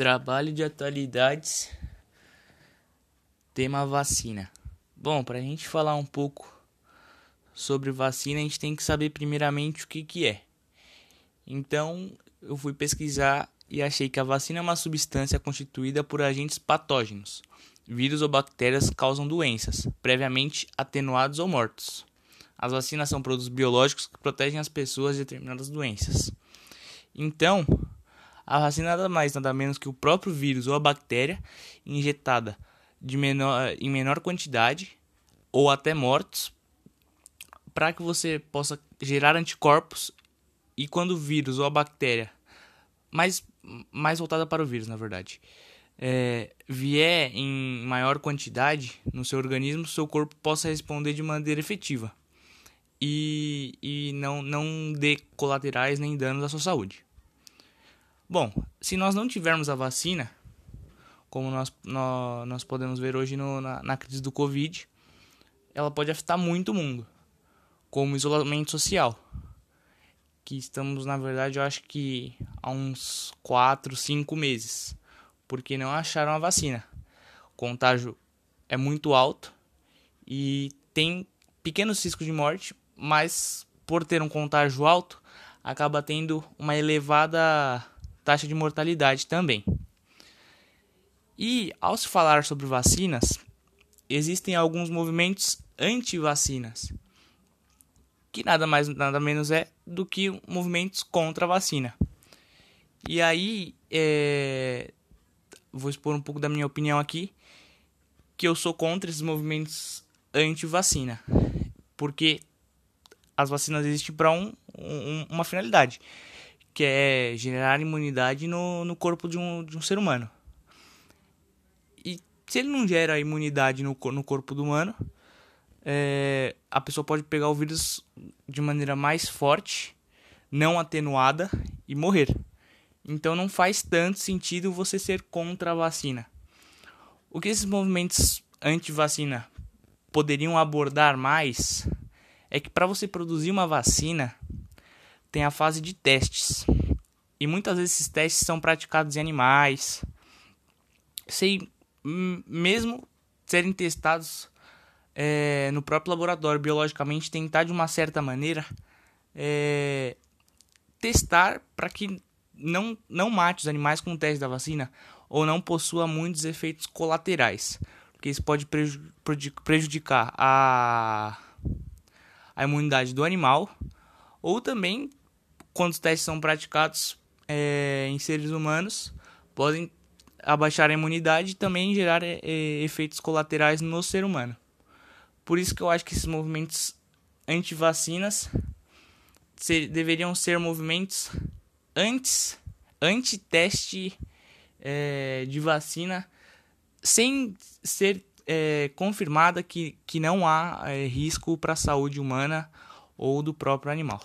Trabalho de atualidades, tema vacina. Bom, para a gente falar um pouco sobre vacina, a gente tem que saber primeiramente o que, que é. Então, eu fui pesquisar e achei que a vacina é uma substância constituída por agentes patógenos. Vírus ou bactérias causam doenças, previamente atenuados ou mortos. As vacinas são produtos biológicos que protegem as pessoas de determinadas doenças. Então, a vacina nada mais nada menos que o próprio vírus ou a bactéria injetada de menor, em menor quantidade ou até mortos para que você possa gerar anticorpos e quando o vírus ou a bactéria mais mais voltada para o vírus na verdade é, vier em maior quantidade no seu organismo seu corpo possa responder de maneira efetiva e, e não, não dê colaterais nem danos à sua saúde Bom, se nós não tivermos a vacina, como nós, nós, nós podemos ver hoje no, na, na crise do Covid, ela pode afetar muito o mundo, como isolamento social. Que estamos, na verdade, eu acho que há uns 4, 5 meses, porque não acharam a vacina. O contágio é muito alto e tem pequenos riscos de morte, mas por ter um contágio alto, acaba tendo uma elevada taxa de mortalidade também. E ao se falar sobre vacinas, existem alguns movimentos anti-vacinas, que nada mais nada menos é do que movimentos contra a vacina. E aí, é... vou expor um pouco da minha opinião aqui, que eu sou contra esses movimentos anti-vacina, porque as vacinas existem para um, um, uma finalidade que é gerar imunidade no, no corpo de um, de um ser humano. E se ele não gera imunidade no, no corpo do humano, é, a pessoa pode pegar o vírus de maneira mais forte, não atenuada e morrer. Então não faz tanto sentido você ser contra a vacina. O que esses movimentos anti-vacina poderiam abordar mais é que para você produzir uma vacina tem a fase de testes. E muitas vezes esses testes são praticados em animais, sem mesmo serem testados é, no próprio laboratório biologicamente, tentar de uma certa maneira é, testar para que não, não mate os animais com o teste da vacina ou não possua muitos efeitos colaterais, porque isso pode prejudicar a, a imunidade do animal ou também quando os testes são praticados é, em seres humanos, podem abaixar a imunidade e também gerar é, é, efeitos colaterais no ser humano. Por isso que eu acho que esses movimentos anti-vacinas ser, deveriam ser movimentos antes, anti-teste é, de vacina, sem ser é, confirmada que, que não há é, risco para a saúde humana ou do próprio animal.